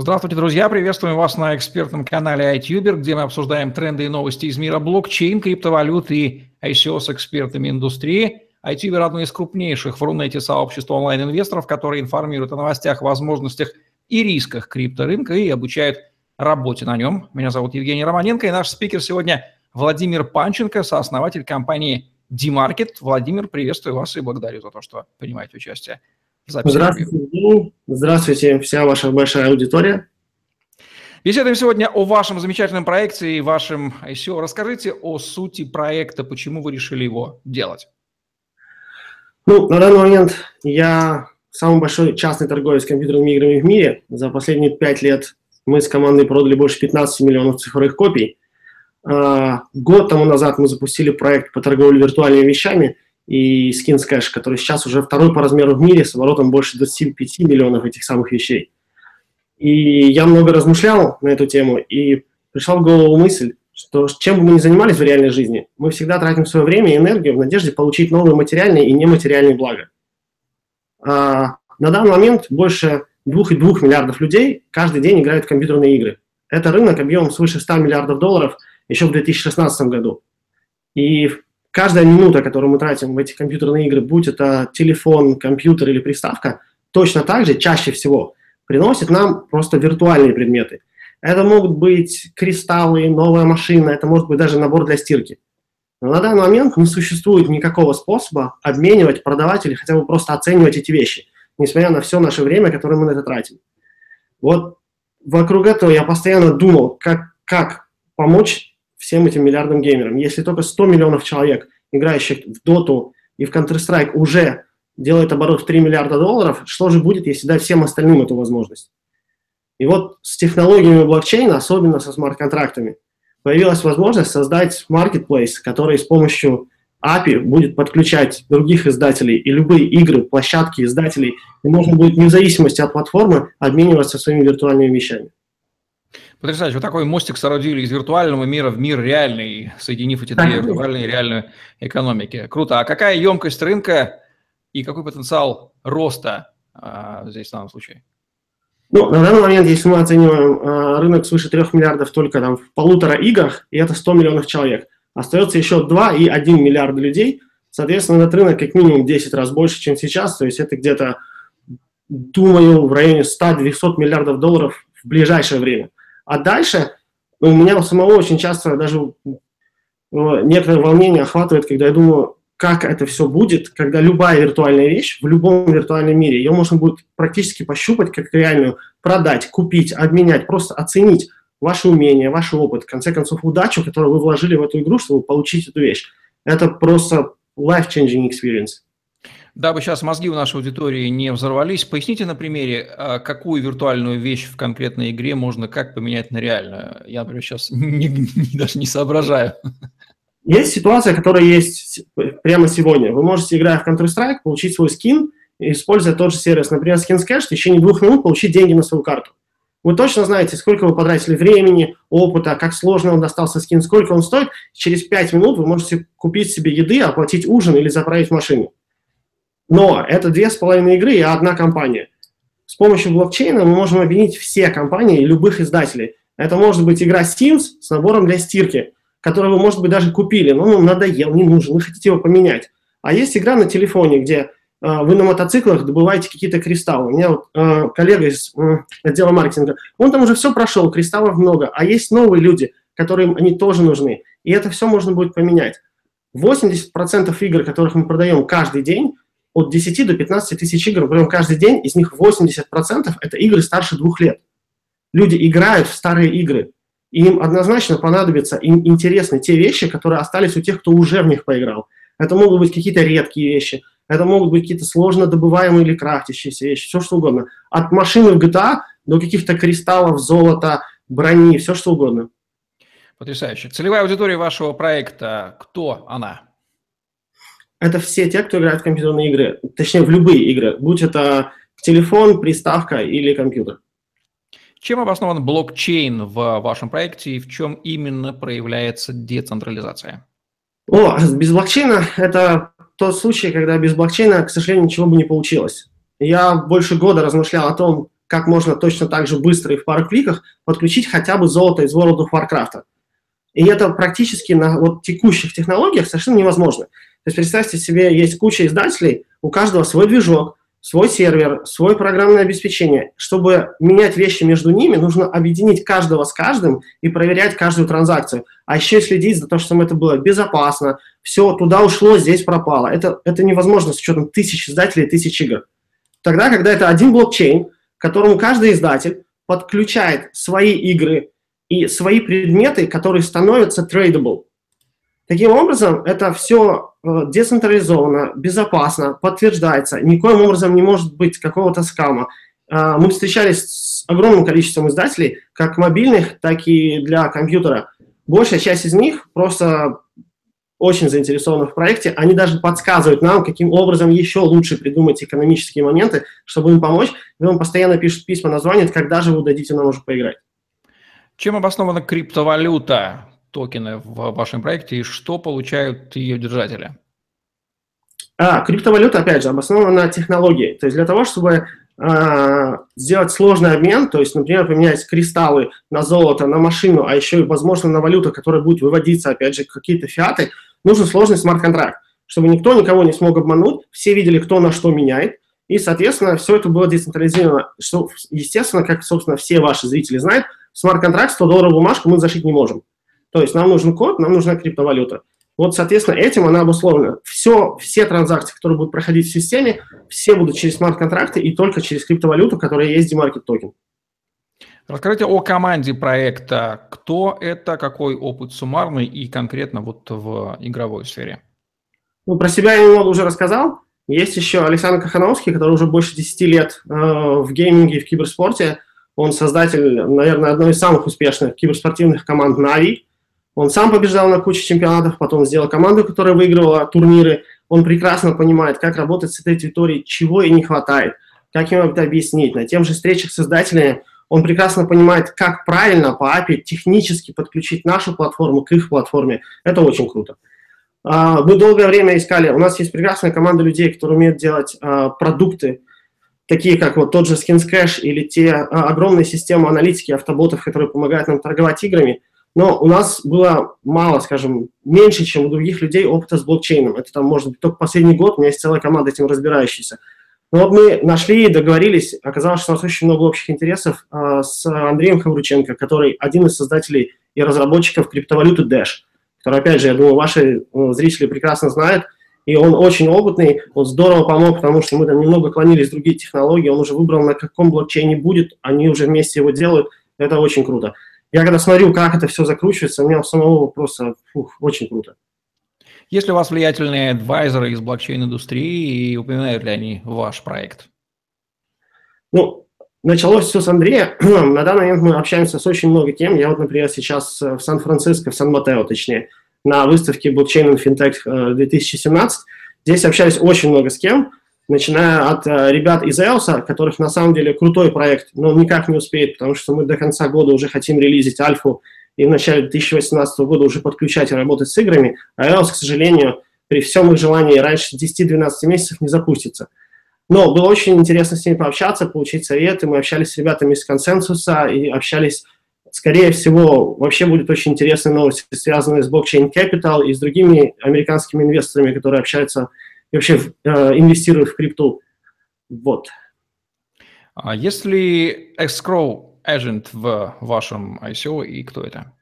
Здравствуйте, друзья! Приветствуем вас на экспертном канале iTuber, где мы обсуждаем тренды и новости из мира блокчейн, криптовалют и ICO с экспертами индустрии. iTuber – одно из крупнейших в Рунете сообществ онлайн-инвесторов, которые информируют о новостях, возможностях и рисках крипторынка и обучают работе на нем. Меня зовут Евгений Романенко, и наш спикер сегодня Владимир Панченко, сооснователь компании D-Market. Владимир, приветствую вас и благодарю за то, что принимаете участие записи. Здравствуйте, Здравствуйте, вся ваша большая аудитория. Беседуем сегодня о вашем замечательном проекте и вашем ICO. Расскажите о сути проекта, почему вы решили его делать. Ну, на данный момент я самый большой частный торговец компьютерными играми в мире. За последние пять лет мы с командой продали больше 15 миллионов цифровых копий. А, год тому назад мы запустили проект по торговле виртуальными вещами – и Skins Cash, который сейчас уже второй по размеру в мире с оборотом больше 25 миллионов этих самых вещей. И я много размышлял на эту тему, и пришла в голову мысль, что чем бы мы ни занимались в реальной жизни, мы всегда тратим свое время и энергию в надежде получить новые материальные и нематериальные блага. А на данный момент больше 2,2 миллиардов людей каждый день играют в компьютерные игры. Это рынок объемом свыше 100 миллиардов долларов еще в 2016 году. И каждая минута, которую мы тратим в эти компьютерные игры, будь это телефон, компьютер или приставка, точно так же, чаще всего, приносит нам просто виртуальные предметы. Это могут быть кристаллы, новая машина, это может быть даже набор для стирки. Но на данный момент не существует никакого способа обменивать, продавать или хотя бы просто оценивать эти вещи, несмотря на все наше время, которое мы на это тратим. Вот вокруг этого я постоянно думал, как, как помочь всем этим миллиардам геймерам. Если только 100 миллионов человек, играющих в Dota и в Counter-Strike, уже делает оборот в 3 миллиарда долларов, что же будет, если дать всем остальным эту возможность? И вот с технологиями блокчейна, особенно со смарт-контрактами, появилась возможность создать marketplace, который с помощью API будет подключать других издателей и любые игры, площадки издателей, и можно будет вне зависимости от платформы обмениваться своими виртуальными вещами. Потрясающе. Вот такой мостик соорудили из виртуального мира в мир реальный, соединив эти две виртуальные и реальные экономики. Круто. А какая емкость рынка и какой потенциал роста а, здесь в данном случае? Ну, на данный момент, если мы оцениваем а, рынок свыше 3 миллиардов только там в полутора играх, и это 100 миллионов человек, остается еще 2 и 1 миллиард людей, соответственно, этот рынок как минимум 10 раз больше, чем сейчас, то есть это где-то, думаю, в районе 100-200 миллиардов долларов в ближайшее время. А дальше ну, у меня у самого очень часто даже э, некоторое волнение охватывает, когда я думаю, как это все будет, когда любая виртуальная вещь в любом виртуальном мире, ее можно будет практически пощупать как реальную, продать, купить, обменять, просто оценить ваши умения, ваш опыт, в конце концов, удачу, которую вы вложили в эту игру, чтобы получить эту вещь. Это просто life-changing experience. Дабы сейчас мозги у нашей аудитории не взорвались, поясните на примере, а, какую виртуальную вещь в конкретной игре можно как поменять на реальную. Я, например, сейчас не, не, даже не соображаю. Есть ситуация, которая есть прямо сегодня. Вы можете, играя в Counter-Strike, получить свой скин, используя тот же сервис, например, SkinScash, в течение двух минут получить деньги на свою карту. Вы точно знаете, сколько вы потратили времени, опыта, как сложно он достался скин, сколько он стоит. Через пять минут вы можете купить себе еды, оплатить ужин или заправить машину. Но это две с половиной игры и одна компания. С помощью блокчейна мы можем объединить все компании и любых издателей. Это может быть игра Sims с набором для стирки, который вы, может быть, даже купили, но он надоел, не нужен, вы хотите его поменять. А есть игра на телефоне, где э, вы на мотоциклах добываете какие-то кристаллы. У меня вот э, коллега из э, отдела маркетинга, он там уже все прошел, кристаллов много, а есть новые люди, которым они тоже нужны. И это все можно будет поменять. 80% игр, которых мы продаем каждый день, от 10 до 15 тысяч игр прям каждый день, из них 80% это игры старше двух лет. Люди играют в старые игры, и им однозначно понадобятся, им интересны те вещи, которые остались у тех, кто уже в них поиграл. Это могут быть какие-то редкие вещи, это могут быть какие-то сложно добываемые или крафтящиеся вещи, все что угодно. От машины в GTA до каких-то кристаллов, золота, брони, все что угодно. Потрясающе. Целевая аудитория вашего проекта, кто она? Это все те, кто играет в компьютерные игры, точнее в любые игры, будь это телефон, приставка или компьютер. Чем обоснован блокчейн в вашем проекте и в чем именно проявляется децентрализация? О, без блокчейна это тот случай, когда без блокчейна, к сожалению, ничего бы не получилось. Я больше года размышлял о том, как можно точно так же быстро и в пару кликах подключить хотя бы золото из World of Warcraft. И это практически на вот текущих технологиях совершенно невозможно. То есть представьте себе, есть куча издателей, у каждого свой движок, свой сервер, свое программное обеспечение. Чтобы менять вещи между ними, нужно объединить каждого с каждым и проверять каждую транзакцию. А еще следить за то, чтобы это было безопасно, все туда ушло, здесь пропало. Это, это невозможно с учетом тысяч издателей, тысяч игр. Тогда, когда это один блокчейн, к которому каждый издатель подключает свои игры, и свои предметы, которые становятся tradable. Таким образом, это все э, децентрализовано, безопасно, подтверждается, никоим образом не может быть какого-то скама. Э, мы встречались с огромным количеством издателей, как мобильных, так и для компьютера. Большая часть из них просто очень заинтересованы в проекте, они даже подсказывают нам, каким образом еще лучше придумать экономические моменты, чтобы им помочь. И он постоянно пишет письма, названивает, когда же вы дадите нам уже поиграть. Чем обоснована криптовалюта, токены в вашем проекте, и что получают ее держатели? А, криптовалюта, опять же, обоснована на технологии. То есть для того, чтобы э, сделать сложный обмен, то есть, например, поменять кристаллы на золото, на машину, а еще и, возможно, на валюту, которая будет выводиться, опять же, какие-то фиаты, нужен сложный смарт-контракт, чтобы никто никого не смог обмануть, все видели, кто на что меняет, и, соответственно, все это было децентрализировано, что, естественно, как, собственно, все ваши зрители знают, смарт-контракт 100 долларов бумажку мы зашить не можем. То есть нам нужен код, нам нужна криптовалюта. Вот, соответственно, этим она обусловлена. Все, все транзакции, которые будут проходить в системе, все будут через смарт-контракты и только через криптовалюту, которая есть DMarket токен. Расскажите о команде проекта. Кто это, какой опыт суммарный и конкретно вот в игровой сфере? Ну, про себя я немного уже рассказал. Есть еще Александр Кахановский, который уже больше 10 лет э, в гейминге и в киберспорте. Он создатель, наверное, одной из самых успешных киберспортивных команд Нави. Он сам побеждал на куче чемпионатов, потом сделал команду, которая выигрывала турниры. Он прекрасно понимает, как работать с этой территорией, чего ей не хватает, как ему это объяснить. На тем же встречах с издателями он прекрасно понимает, как правильно по API технически подключить нашу платформу к их платформе. Это очень круто. А, мы долгое время искали, у нас есть прекрасная команда людей, которые умеют делать а, продукты, такие как вот тот же SkinsCash или те а, огромные системы аналитики автоботов, которые помогают нам торговать играми, но у нас было мало, скажем, меньше, чем у других людей опыта с блокчейном. Это там, может быть, только последний год, у меня есть целая команда этим разбирающаяся. Но вот мы нашли и договорились, оказалось, что у нас очень много общих интересов э, с Андреем Хаврученко, который один из создателей и разработчиков криптовалюты Dash, который, опять же, я думаю, ваши э, зрители прекрасно знают – и он очень опытный, он здорово помог, потому что мы там немного клонились в другие технологии, он уже выбрал, на каком блокчейне будет, они уже вместе его делают, это очень круто. Я когда смотрю, как это все закручивается, у меня самого просто фух, очень круто. Есть ли у вас влиятельные адвайзеры из блокчейн-индустрии и упоминают ли они ваш проект? Ну, началось все с Андрея. На данный момент мы общаемся с очень много тем. Я вот, например, сейчас в Сан-Франциско, в Сан-Матео, точнее, на выставке Blockchain and Fintech 2017. Здесь общались очень много с кем, начиная от э, ребят из EOS, которых на самом деле крутой проект, но никак не успеет, потому что мы до конца года уже хотим релизить альфу и в начале 2018 года уже подключать и работать с играми, а EOS, к сожалению, при всем их желании раньше 10-12 месяцев не запустится. Но было очень интересно с ними пообщаться, получить советы. Мы общались с ребятами из консенсуса и общались Скорее всего, вообще будет очень интересная новость, связанная с блокчейн Capital и с другими американскими инвесторами, которые общаются и вообще э, инвестируют в крипту. Вот. А есть ли escrow agent в вашем ICO и кто это?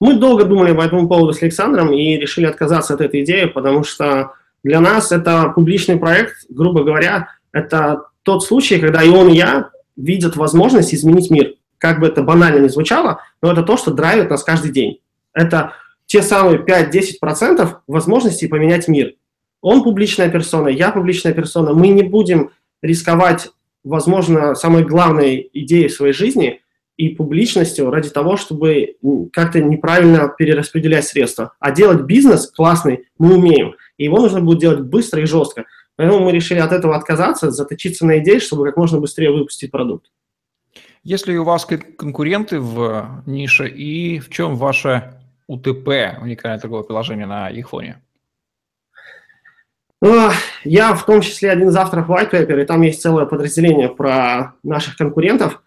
Мы долго думали по этому поводу с Александром и решили отказаться от этой идеи, потому что для нас это публичный проект, грубо говоря, это тот случай, когда и он, и я видят возможность изменить мир как бы это банально не звучало, но это то, что драйвит нас каждый день. Это те самые 5-10% возможностей поменять мир. Он публичная персона, я публичная персона. Мы не будем рисковать, возможно, самой главной идеей своей жизни и публичностью ради того, чтобы как-то неправильно перераспределять средства. А делать бизнес классный мы умеем. И его нужно будет делать быстро и жестко. Поэтому мы решили от этого отказаться, заточиться на идее, чтобы как можно быстрее выпустить продукт. Есть ли у вас конкуренты в нише и в чем ваше УТП, уникальное торговое приложение на их фоне? Ну, я в том числе один из авторов White Paper, и там есть целое подразделение про наших конкурентов.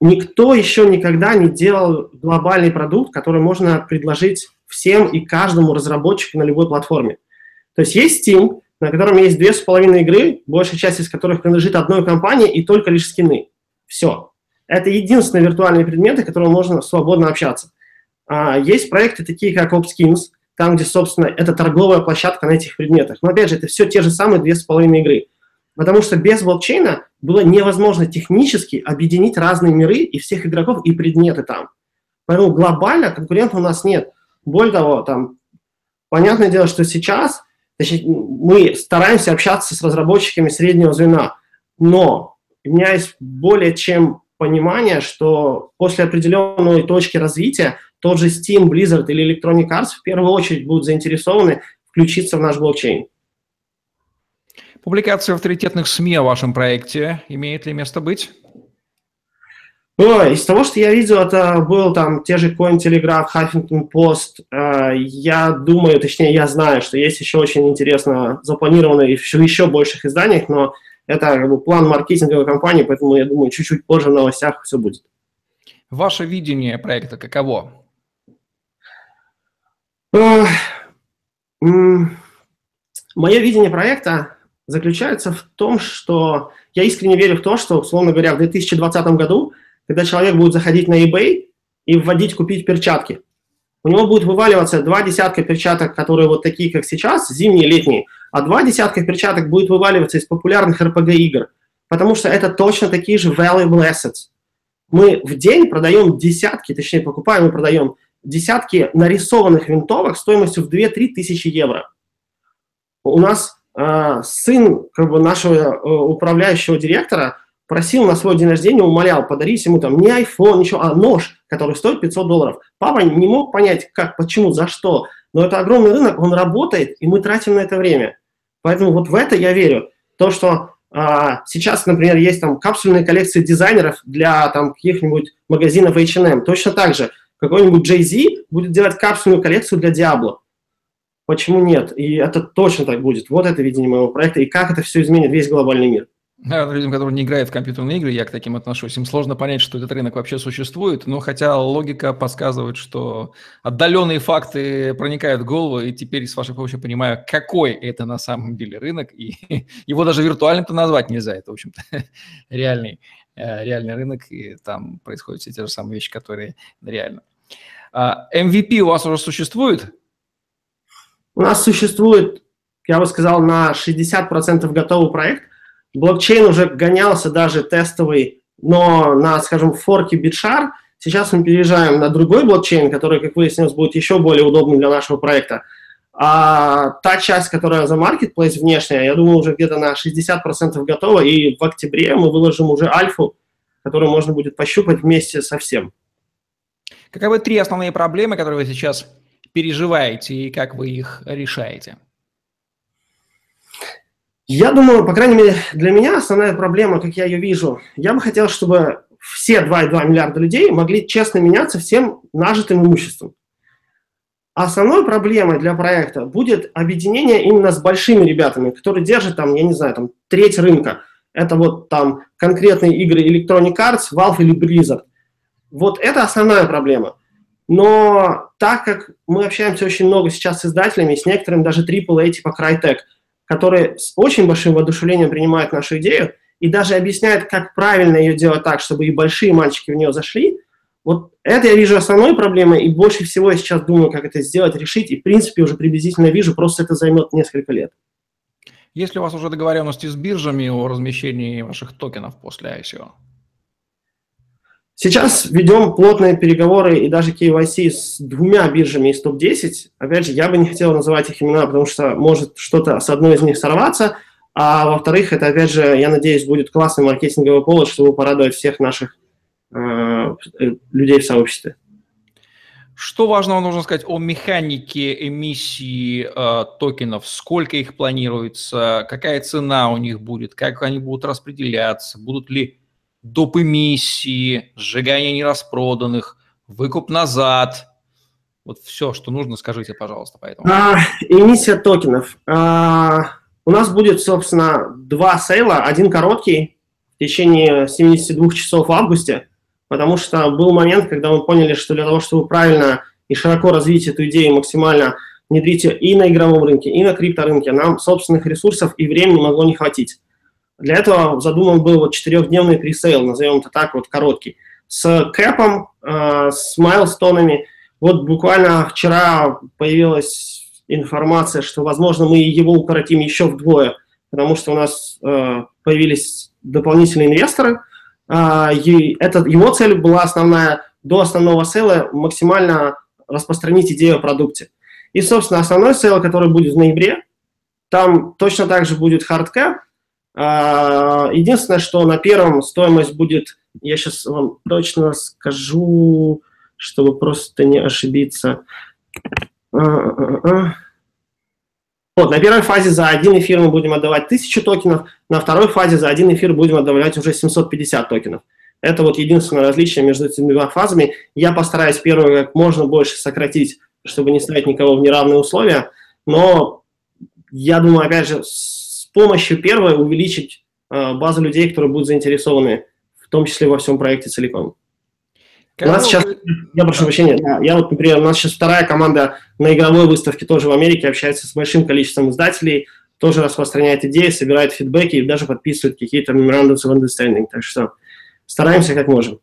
Никто еще никогда не делал глобальный продукт, который можно предложить всем и каждому разработчику на любой платформе. То есть есть Steam, на котором есть две с половиной игры, большая часть из которых принадлежит одной компании и только лишь скины. Все. Это единственные виртуальные предметы, которым можно свободно общаться. А, есть проекты такие, как OpSkins, там, где, собственно, это торговая площадка на этих предметах. Но, опять же, это все те же самые две с половиной игры. Потому что без блокчейна было невозможно технически объединить разные миры и всех игроков и предметы там. Поэтому глобально конкурентов у нас нет. Более того, там, понятное дело, что сейчас значит, мы стараемся общаться с разработчиками среднего звена, но у меня есть более чем понимание, что после определенной точки развития тот же Steam, Blizzard или Electronic Arts в первую очередь будут заинтересованы включиться в наш блокчейн. Публикация в авторитетных СМИ о вашем проекте имеет ли место быть? Ну, из того, что я видел, это был там те же Cointelegraph, Huffington Post. Э, я думаю, точнее, я знаю, что есть еще очень интересно запланированные в еще больших изданиях, но это как бы, план маркетинговой компании, поэтому я думаю, чуть-чуть позже в новостях все будет. Ваше видение проекта каково? Мое видение проекта заключается в том, что я искренне верю в то, что, условно говоря, в 2020 году, когда человек будет заходить на eBay и вводить «купить перчатки», у него будет вываливаться два десятка перчаток, которые вот такие, как сейчас, зимние, летние, а два десятка перчаток будет вываливаться из популярных RPG-игр, потому что это точно такие же valuable assets. Мы в день продаем десятки, точнее покупаем и продаем десятки нарисованных винтовок стоимостью в 2-3 тысячи евро. У нас э, сын как бы, нашего э, управляющего директора просил на свой день рождения, умолял подарить ему там не iPhone, ничего, а нож, который стоит 500 долларов. Папа не мог понять, как, почему, за что. Но это огромный рынок, он работает, и мы тратим на это время. Поэтому вот в это я верю. То, что а, сейчас, например, есть там капсульные коллекции дизайнеров для там каких-нибудь магазинов H&M. Точно так же какой-нибудь Jay-Z будет делать капсульную коллекцию для Diablo. Почему нет? И это точно так будет. Вот это видение моего проекта. И как это все изменит весь глобальный мир. Да, людям, которые не играют в компьютерные игры, я к таким отношусь. Им сложно понять, что этот рынок вообще существует, но хотя логика подсказывает, что отдаленные факты проникают в голову, и теперь с вашей помощью понимаю, какой это на самом деле рынок, и его даже виртуальным-то назвать нельзя, это, в общем-то, реальный, э, реальный рынок, и там происходят все те же самые вещи, которые реально. MVP а, у вас уже существует? У нас существует, я бы сказал, на 60% готовый проект. Блокчейн уже гонялся даже тестовый, но на, скажем, форке BitShare. Сейчас мы переезжаем на другой блокчейн, который, как выяснилось, будет еще более удобным для нашего проекта. А та часть, которая за Marketplace внешняя, я думаю, уже где-то на 60% готова, и в октябре мы выложим уже альфу, которую можно будет пощупать вместе со всем. Каковы три основные проблемы, которые вы сейчас переживаете и как вы их решаете? Я думаю, по крайней мере, для меня основная проблема, как я ее вижу, я бы хотел, чтобы все 2,2 миллиарда людей могли честно меняться всем нажитым имуществом. Основной проблемой для проекта будет объединение именно с большими ребятами, которые держат там, я не знаю, там треть рынка. Это вот там конкретные игры Electronic Arts, Valve или Blizzard. Вот это основная проблема. Но так как мы общаемся очень много сейчас с издателями, с некоторыми даже AAA типа Crytek, которые с очень большим воодушевлением принимают нашу идею и даже объясняют, как правильно ее делать так, чтобы и большие мальчики в нее зашли, вот это я вижу основной проблемой, и больше всего я сейчас думаю, как это сделать, решить, и в принципе уже приблизительно вижу, просто это займет несколько лет. Есть ли у вас уже договоренности с биржами о размещении ваших токенов после ICO? Сейчас ведем плотные переговоры и даже KYC с двумя биржами из топ-10. Опять же, я бы не хотел называть их имена, потому что может что-то с одной из них сорваться. А во-вторых, это, опять же, я надеюсь, будет классный маркетинговый повод, чтобы порадовать всех наших э, людей в сообществе. Что важного нужно сказать о механике эмиссии э, токенов? Сколько их планируется? Какая цена у них будет? Как они будут распределяться? Будут ли доп. эмиссии, сжигание нераспроданных, выкуп назад. Вот все, что нужно, скажите, пожалуйста, поэтому. А, эмиссия токенов. А, у нас будет, собственно, два сейла, один короткий в течение 72 часов в августе, потому что был момент, когда мы поняли, что для того, чтобы правильно и широко развить эту идею, максимально внедрить ее и на игровом рынке, и на крипторынке, нам собственных ресурсов и времени могло не хватить. Для этого задуман был вот четырехдневный pre-sale, назовем это так, вот короткий, с cap ом, э, с milestone ами. Вот буквально вчера появилась информация, что, возможно, мы его укоротим еще вдвое, потому что у нас э, появились дополнительные инвесторы. Э, и это, его цель была основная до основного sale а максимально распространить идею о продукте. И, собственно, основной sale, который будет в ноябре, там точно так же будет hard cap. Э, единственное, что на первом стоимость будет, я сейчас вам точно скажу, чтобы просто не ошибиться, а, а, а, вот, на первой фазе за один эфир мы будем отдавать 1000 токенов, на второй фазе за один эфир будем отдавать уже 750 токенов. Это вот единственное различие между этими двумя фазами. Я постараюсь первую как можно больше сократить, чтобы не ставить никого в неравные условия, но я думаю, опять же, помощью первой увеличить э, базу людей, которые будут заинтересованы, в том числе во всем проекте целиком. У нас сейчас, я прошу прощения, я вот, например, у нас сейчас вторая команда на игровой выставке тоже в Америке общается с большим количеством издателей, тоже распространяет идеи, собирает фидбэки и даже подписывает какие-то memorandums of understanding. Так что стараемся как можем.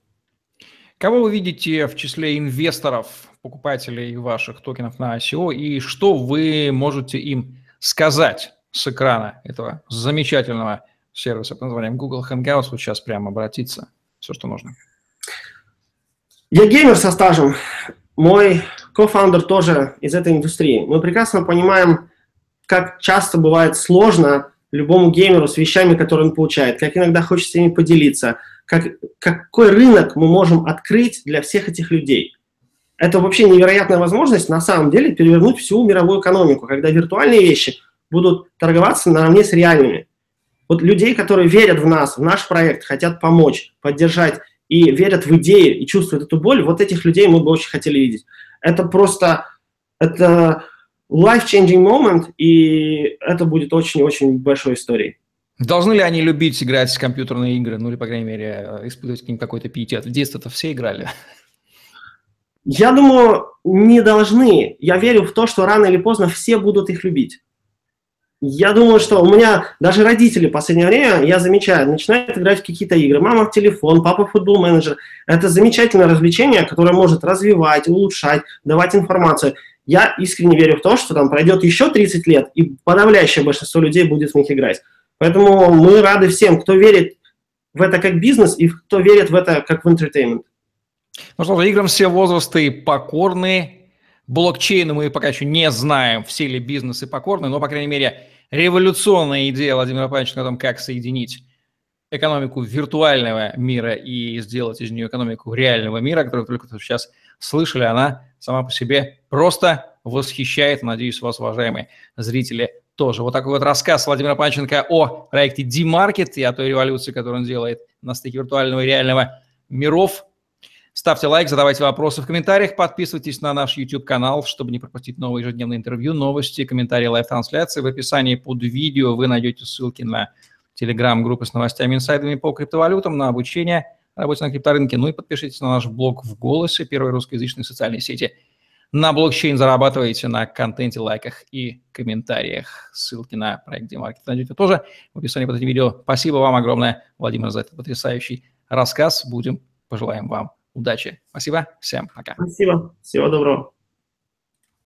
Кого вы видите в числе инвесторов, покупателей ваших токенов на ICO, и что вы можете им сказать с экрана этого замечательного сервиса под названием Google Hangouts? Вот сейчас прямо обратиться, все, что нужно. Я геймер со стажем. Мой кофаундер тоже из этой индустрии. Мы прекрасно понимаем, как часто бывает сложно любому геймеру с вещами, которые он получает, как иногда хочется ими поделиться, как, какой рынок мы можем открыть для всех этих людей. Это вообще невероятная возможность на самом деле перевернуть всю мировую экономику, когда виртуальные вещи будут торговаться наравне с реальными. Вот людей, которые верят в нас, в наш проект, хотят помочь, поддержать и верят в идеи и чувствуют эту боль, вот этих людей мы бы очень хотели видеть. Это просто, это life-changing moment, и это будет очень-очень большой историей. Должны ли они любить играть в компьютерные игры, ну или, по крайней мере, испытывать к ним какой-то пиетет? В детстве-то все играли. Я думаю, не должны. Я верю в то, что рано или поздно все будут их любить. Я думаю, что у меня даже родители в последнее время, я замечаю, начинают играть в какие-то игры. Мама в телефон, папа в футбол менеджер. Это замечательное развлечение, которое может развивать, улучшать, давать информацию. Я искренне верю в то, что там пройдет еще 30 лет, и подавляющее большинство людей будет в них играть. Поэтому мы рады всем, кто верит в это как бизнес и кто верит в это как в entertainment. Ну что играм все возрасты покорны, Блокчейну мы пока еще не знаем, все ли бизнесы покорны, но, по крайней мере, революционная идея Владимира Павловича о том, как соединить экономику виртуального мира и сделать из нее экономику реального мира, которую только сейчас слышали, она сама по себе просто восхищает. Надеюсь, вас, уважаемые зрители, тоже. Вот такой вот рассказ Владимира Панченко о проекте DMarket и о той революции, которую он делает на стыке виртуального и реального миров. Ставьте лайк, задавайте вопросы в комментариях, подписывайтесь на наш YouTube-канал, чтобы не пропустить новые ежедневные интервью, новости, комментарии, live-трансляции. В описании под видео вы найдете ссылки на телеграм-группы с новостями, инсайдами по криптовалютам, на обучение работе на крипторынке. Ну и подпишитесь на наш блог в «Голосе», первой русскоязычной социальной сети. На блокчейн зарабатываете на контенте, лайках и комментариях. Ссылки на проект Демаркет найдете тоже в описании под этим видео. Спасибо вам огромное, Владимир, за этот потрясающий рассказ. Будем, пожелаем вам удачи. Спасибо. Всем пока. Спасибо. Всего доброго.